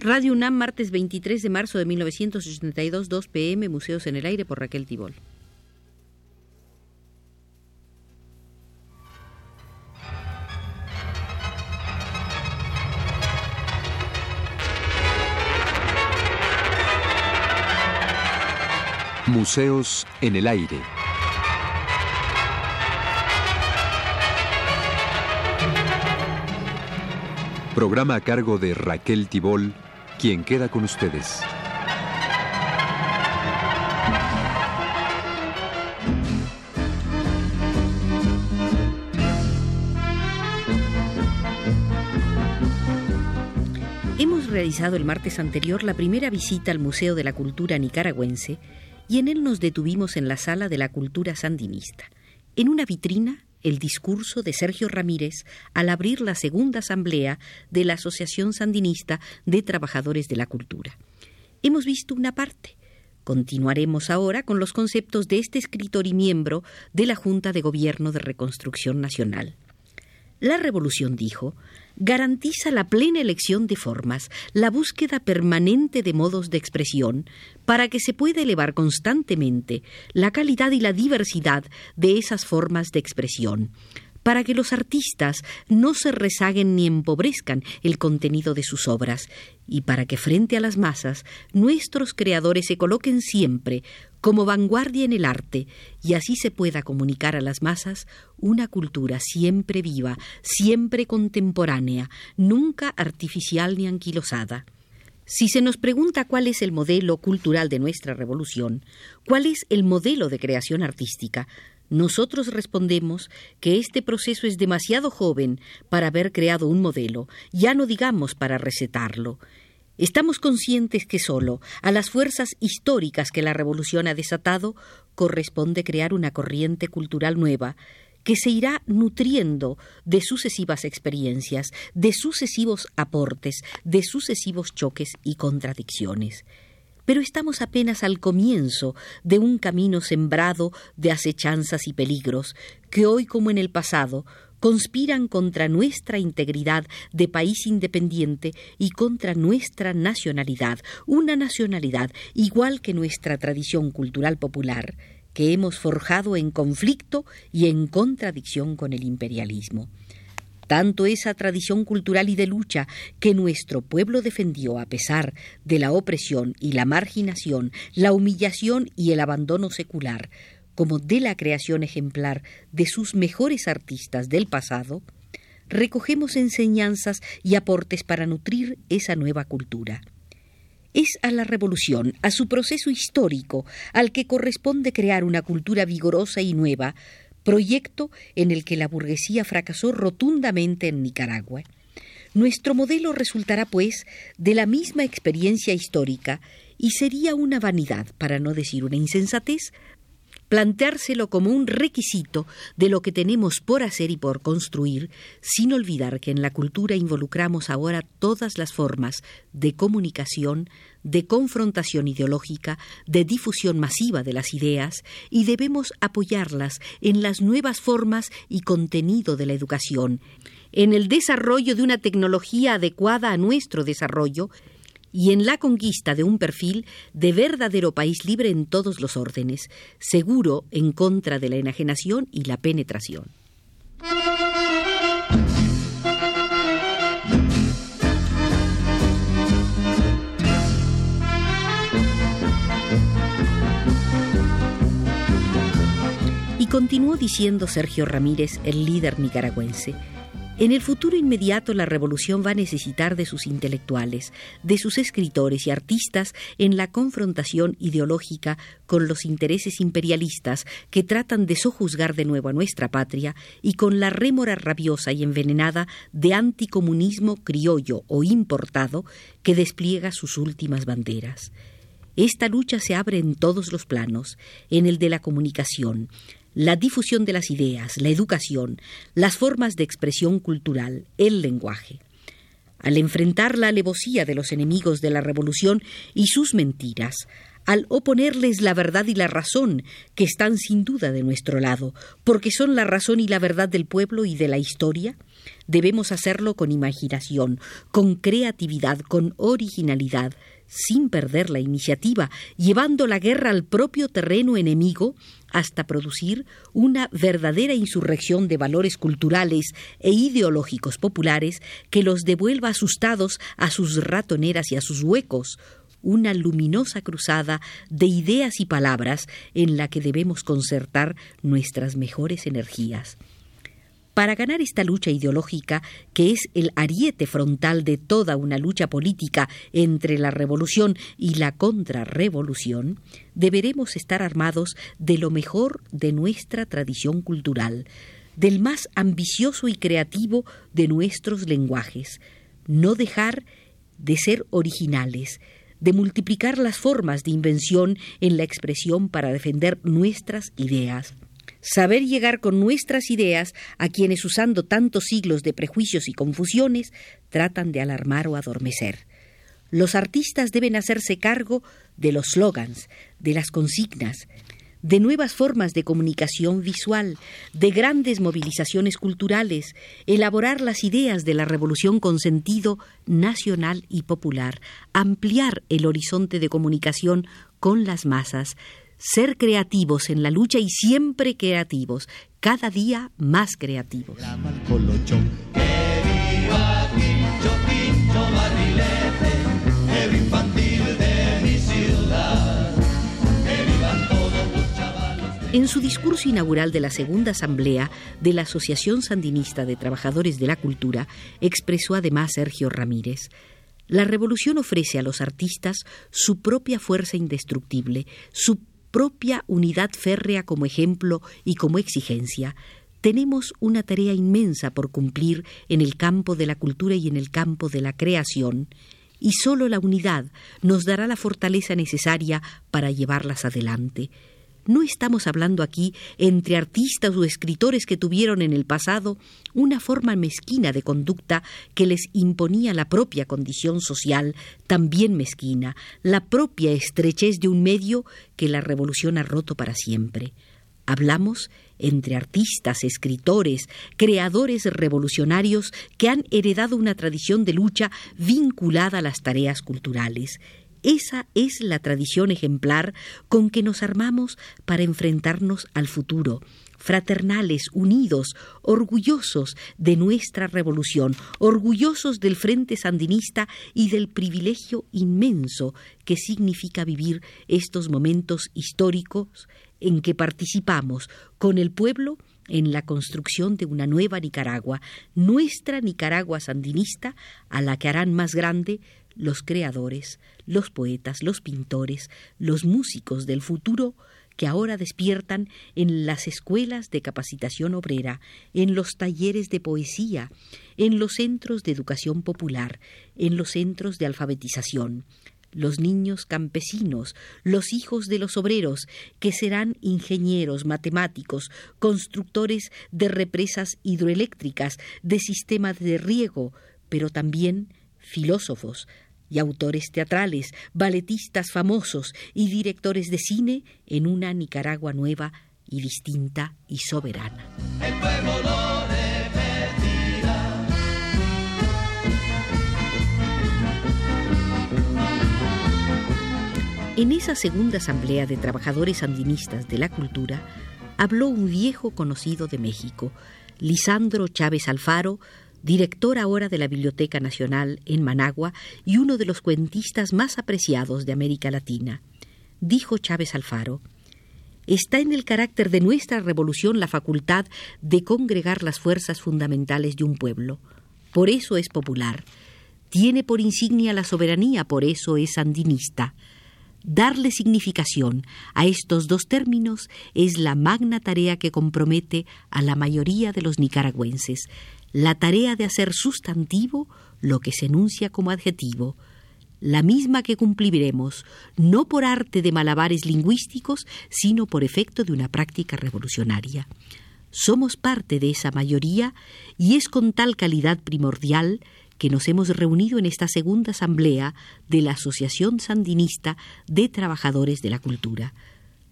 Radio UNAM, martes 23 de marzo de 1982, 2 pm, Museos en el Aire por Raquel Tibol. Museos en el Aire. Programa a cargo de Raquel Tibol, quien queda con ustedes. Hemos realizado el martes anterior la primera visita al Museo de la Cultura Nicaragüense y en él nos detuvimos en la sala de la cultura sandinista. En una vitrina el discurso de Sergio Ramírez al abrir la segunda asamblea de la Asociación Sandinista de Trabajadores de la Cultura. Hemos visto una parte. Continuaremos ahora con los conceptos de este escritor y miembro de la Junta de Gobierno de Reconstrucción Nacional. La revolución, dijo, garantiza la plena elección de formas, la búsqueda permanente de modos de expresión, para que se pueda elevar constantemente la calidad y la diversidad de esas formas de expresión, para que los artistas no se rezaguen ni empobrezcan el contenido de sus obras, y para que frente a las masas nuestros creadores se coloquen siempre como vanguardia en el arte y así se pueda comunicar a las masas una cultura siempre viva, siempre contemporánea, nunca artificial ni anquilosada. Si se nos pregunta cuál es el modelo cultural de nuestra revolución, cuál es el modelo de creación artística, nosotros respondemos que este proceso es demasiado joven para haber creado un modelo, ya no digamos para recetarlo. Estamos conscientes que solo a las fuerzas históricas que la revolución ha desatado corresponde crear una corriente cultural nueva que se irá nutriendo de sucesivas experiencias, de sucesivos aportes, de sucesivos choques y contradicciones. Pero estamos apenas al comienzo de un camino sembrado de acechanzas y peligros, que hoy como en el pasado conspiran contra nuestra integridad de país independiente y contra nuestra nacionalidad, una nacionalidad igual que nuestra tradición cultural popular, que hemos forjado en conflicto y en contradicción con el imperialismo. Tanto esa tradición cultural y de lucha que nuestro pueblo defendió a pesar de la opresión y la marginación, la humillación y el abandono secular, como de la creación ejemplar de sus mejores artistas del pasado, recogemos enseñanzas y aportes para nutrir esa nueva cultura. Es a la revolución, a su proceso histórico, al que corresponde crear una cultura vigorosa y nueva, proyecto en el que la burguesía fracasó rotundamente en Nicaragua. Nuestro modelo resultará, pues, de la misma experiencia histórica y sería una vanidad, para no decir una insensatez, planteárselo como un requisito de lo que tenemos por hacer y por construir, sin olvidar que en la cultura involucramos ahora todas las formas de comunicación, de confrontación ideológica, de difusión masiva de las ideas, y debemos apoyarlas en las nuevas formas y contenido de la educación, en el desarrollo de una tecnología adecuada a nuestro desarrollo, y en la conquista de un perfil de verdadero país libre en todos los órdenes, seguro en contra de la enajenación y la penetración. Y continuó diciendo Sergio Ramírez, el líder nicaragüense, en el futuro inmediato la revolución va a necesitar de sus intelectuales, de sus escritores y artistas en la confrontación ideológica con los intereses imperialistas que tratan de sojuzgar de nuevo a nuestra patria y con la rémora rabiosa y envenenada de anticomunismo criollo o importado que despliega sus últimas banderas. Esta lucha se abre en todos los planos, en el de la comunicación, la difusión de las ideas, la educación, las formas de expresión cultural, el lenguaje. Al enfrentar la alevosía de los enemigos de la revolución y sus mentiras, al oponerles la verdad y la razón, que están sin duda de nuestro lado, porque son la razón y la verdad del pueblo y de la historia? Debemos hacerlo con imaginación, con creatividad, con originalidad, sin perder la iniciativa, llevando la guerra al propio terreno enemigo hasta producir una verdadera insurrección de valores culturales e ideológicos populares que los devuelva asustados a sus ratoneras y a sus huecos, una luminosa cruzada de ideas y palabras en la que debemos concertar nuestras mejores energías. Para ganar esta lucha ideológica, que es el ariete frontal de toda una lucha política entre la revolución y la contrarrevolución, deberemos estar armados de lo mejor de nuestra tradición cultural, del más ambicioso y creativo de nuestros lenguajes, no dejar de ser originales, de multiplicar las formas de invención en la expresión para defender nuestras ideas. Saber llegar con nuestras ideas a quienes usando tantos siglos de prejuicios y confusiones tratan de alarmar o adormecer. Los artistas deben hacerse cargo de los slogans, de las consignas, de nuevas formas de comunicación visual, de grandes movilizaciones culturales, elaborar las ideas de la revolución con sentido nacional y popular, ampliar el horizonte de comunicación con las masas, ser creativos en la lucha y siempre creativos, cada día más creativos. En su discurso inaugural de la segunda asamblea de la Asociación Sandinista de Trabajadores de la Cultura, expresó además Sergio Ramírez, la revolución ofrece a los artistas su propia fuerza indestructible, su propia unidad férrea como ejemplo y como exigencia, tenemos una tarea inmensa por cumplir en el campo de la cultura y en el campo de la creación, y sólo la unidad nos dará la fortaleza necesaria para llevarlas adelante. No estamos hablando aquí entre artistas o escritores que tuvieron en el pasado una forma mezquina de conducta que les imponía la propia condición social, también mezquina, la propia estrechez de un medio que la revolución ha roto para siempre. Hablamos entre artistas, escritores, creadores revolucionarios que han heredado una tradición de lucha vinculada a las tareas culturales esa es la tradición ejemplar con que nos armamos para enfrentarnos al futuro, fraternales, unidos, orgullosos de nuestra revolución, orgullosos del Frente Sandinista y del privilegio inmenso que significa vivir estos momentos históricos en que participamos con el pueblo en la construcción de una nueva Nicaragua, nuestra Nicaragua sandinista, a la que harán más grande los creadores, los poetas, los pintores, los músicos del futuro que ahora despiertan en las escuelas de capacitación obrera, en los talleres de poesía, en los centros de educación popular, en los centros de alfabetización, los niños campesinos, los hijos de los obreros, que serán ingenieros, matemáticos, constructores de represas hidroeléctricas, de sistemas de riego, pero también filósofos, y autores teatrales, balletistas famosos y directores de cine en una Nicaragua nueva y distinta y soberana. En esa segunda asamblea de trabajadores sandinistas de la cultura habló un viejo conocido de México, Lisandro Chávez Alfaro, director ahora de la Biblioteca Nacional en Managua y uno de los cuentistas más apreciados de América Latina. Dijo Chávez Alfaro, Está en el carácter de nuestra revolución la facultad de congregar las fuerzas fundamentales de un pueblo. Por eso es popular. Tiene por insignia la soberanía, por eso es sandinista. Darle significación a estos dos términos es la magna tarea que compromete a la mayoría de los nicaragüenses la tarea de hacer sustantivo lo que se enuncia como adjetivo, la misma que cumpliremos no por arte de malabares lingüísticos, sino por efecto de una práctica revolucionaria. Somos parte de esa mayoría y es con tal calidad primordial que nos hemos reunido en esta segunda asamblea de la Asociación Sandinista de Trabajadores de la Cultura.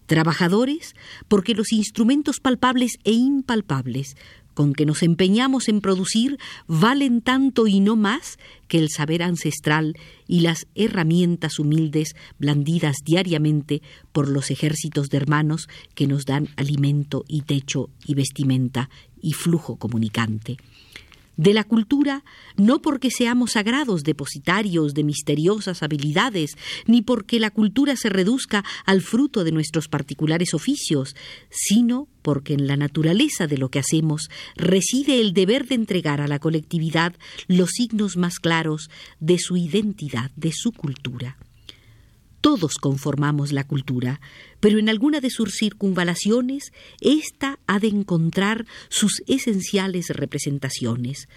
Trabajadores porque los instrumentos palpables e impalpables con que nos empeñamos en producir valen tanto y no más que el saber ancestral y las herramientas humildes blandidas diariamente por los ejércitos de hermanos que nos dan alimento y techo y vestimenta y flujo comunicante de la cultura, no porque seamos sagrados depositarios de misteriosas habilidades, ni porque la cultura se reduzca al fruto de nuestros particulares oficios, sino porque en la naturaleza de lo que hacemos reside el deber de entregar a la colectividad los signos más claros de su identidad, de su cultura. Todos conformamos la cultura, pero en alguna de sus circunvalaciones ésta ha de encontrar sus esenciales representaciones.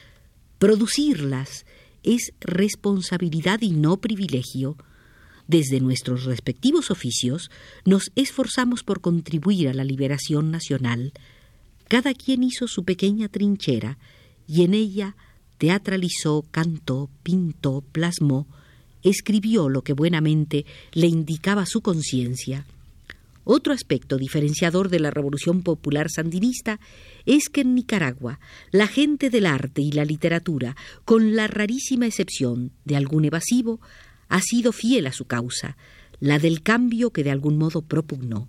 Producirlas es responsabilidad y no privilegio. Desde nuestros respectivos oficios nos esforzamos por contribuir a la liberación nacional. Cada quien hizo su pequeña trinchera y en ella teatralizó, cantó, pintó, plasmó, escribió lo que buenamente le indicaba su conciencia. Otro aspecto diferenciador de la Revolución Popular Sandinista es que en Nicaragua la gente del arte y la literatura, con la rarísima excepción de algún evasivo, ha sido fiel a su causa, la del cambio que de algún modo propugnó.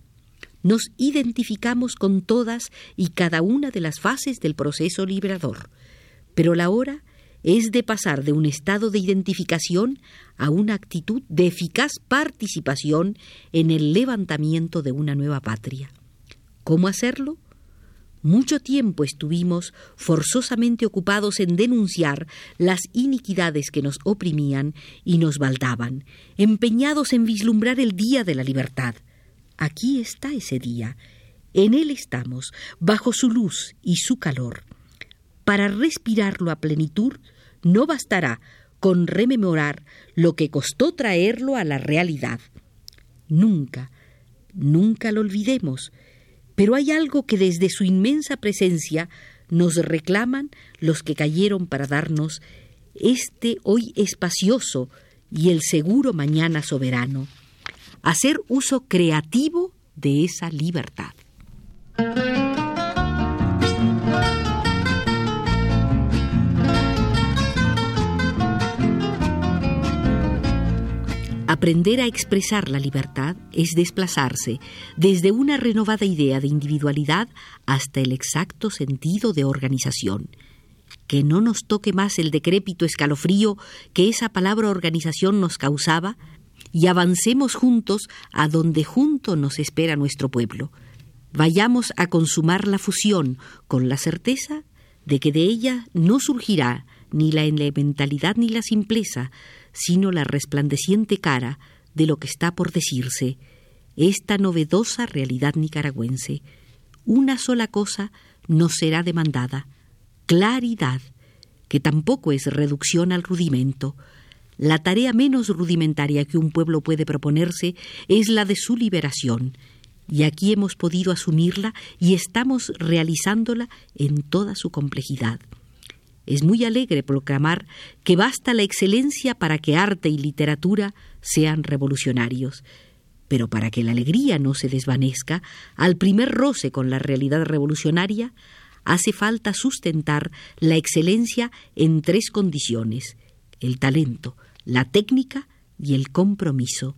Nos identificamos con todas y cada una de las fases del proceso liberador, pero la hora es de pasar de un estado de identificación a una actitud de eficaz participación en el levantamiento de una nueva patria. ¿Cómo hacerlo? Mucho tiempo estuvimos forzosamente ocupados en denunciar las iniquidades que nos oprimían y nos baldaban, empeñados en vislumbrar el día de la libertad. Aquí está ese día. En él estamos, bajo su luz y su calor. Para respirarlo a plenitud, no bastará con rememorar lo que costó traerlo a la realidad. Nunca, nunca lo olvidemos, pero hay algo que desde su inmensa presencia nos reclaman los que cayeron para darnos este hoy espacioso y el seguro mañana soberano, hacer uso creativo de esa libertad. Aprender a expresar la libertad es desplazarse desde una renovada idea de individualidad hasta el exacto sentido de organización. Que no nos toque más el decrépito escalofrío que esa palabra organización nos causaba y avancemos juntos a donde junto nos espera nuestro pueblo. Vayamos a consumar la fusión con la certeza de que de ella no surgirá ni la elementalidad ni la simpleza, sino la resplandeciente cara de lo que está por decirse, esta novedosa realidad nicaragüense. Una sola cosa nos será demandada, claridad, que tampoco es reducción al rudimento. La tarea menos rudimentaria que un pueblo puede proponerse es la de su liberación, y aquí hemos podido asumirla y estamos realizándola en toda su complejidad. Es muy alegre proclamar que basta la excelencia para que arte y literatura sean revolucionarios. Pero para que la alegría no se desvanezca, al primer roce con la realidad revolucionaria, hace falta sustentar la excelencia en tres condiciones el talento, la técnica y el compromiso.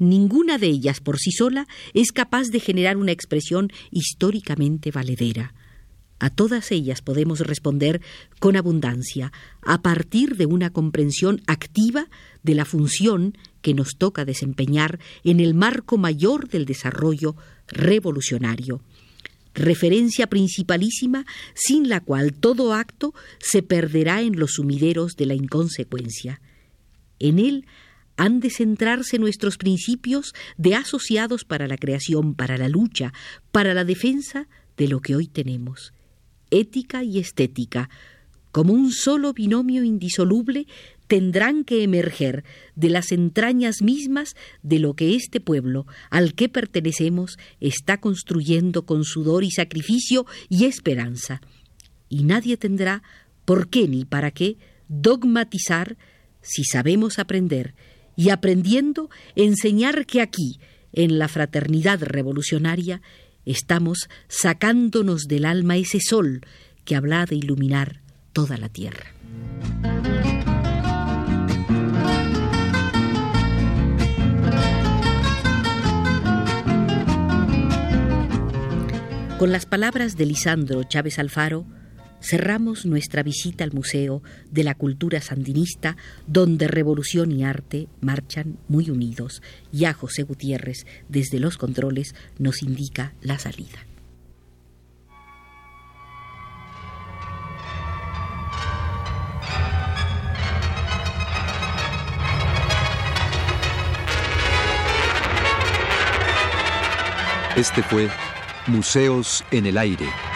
Ninguna de ellas por sí sola es capaz de generar una expresión históricamente valedera. A todas ellas podemos responder con abundancia, a partir de una comprensión activa de la función que nos toca desempeñar en el marco mayor del desarrollo revolucionario. Referencia principalísima sin la cual todo acto se perderá en los sumideros de la inconsecuencia. En él han de centrarse nuestros principios de asociados para la creación, para la lucha, para la defensa de lo que hoy tenemos ética y estética, como un solo binomio indisoluble, tendrán que emerger de las entrañas mismas de lo que este pueblo al que pertenecemos está construyendo con sudor y sacrificio y esperanza. Y nadie tendrá por qué ni para qué dogmatizar si sabemos aprender y aprendiendo enseñar que aquí, en la fraternidad revolucionaria, estamos sacándonos del alma ese sol que habla de iluminar toda la tierra. Con las palabras de Lisandro Chávez Alfaro, cerramos nuestra visita al Museo de la Cultura Sandinista, donde revolución y arte marchan muy unidos. Ya José Gutiérrez, desde los controles, nos indica la salida. Este fue Museos en el Aire.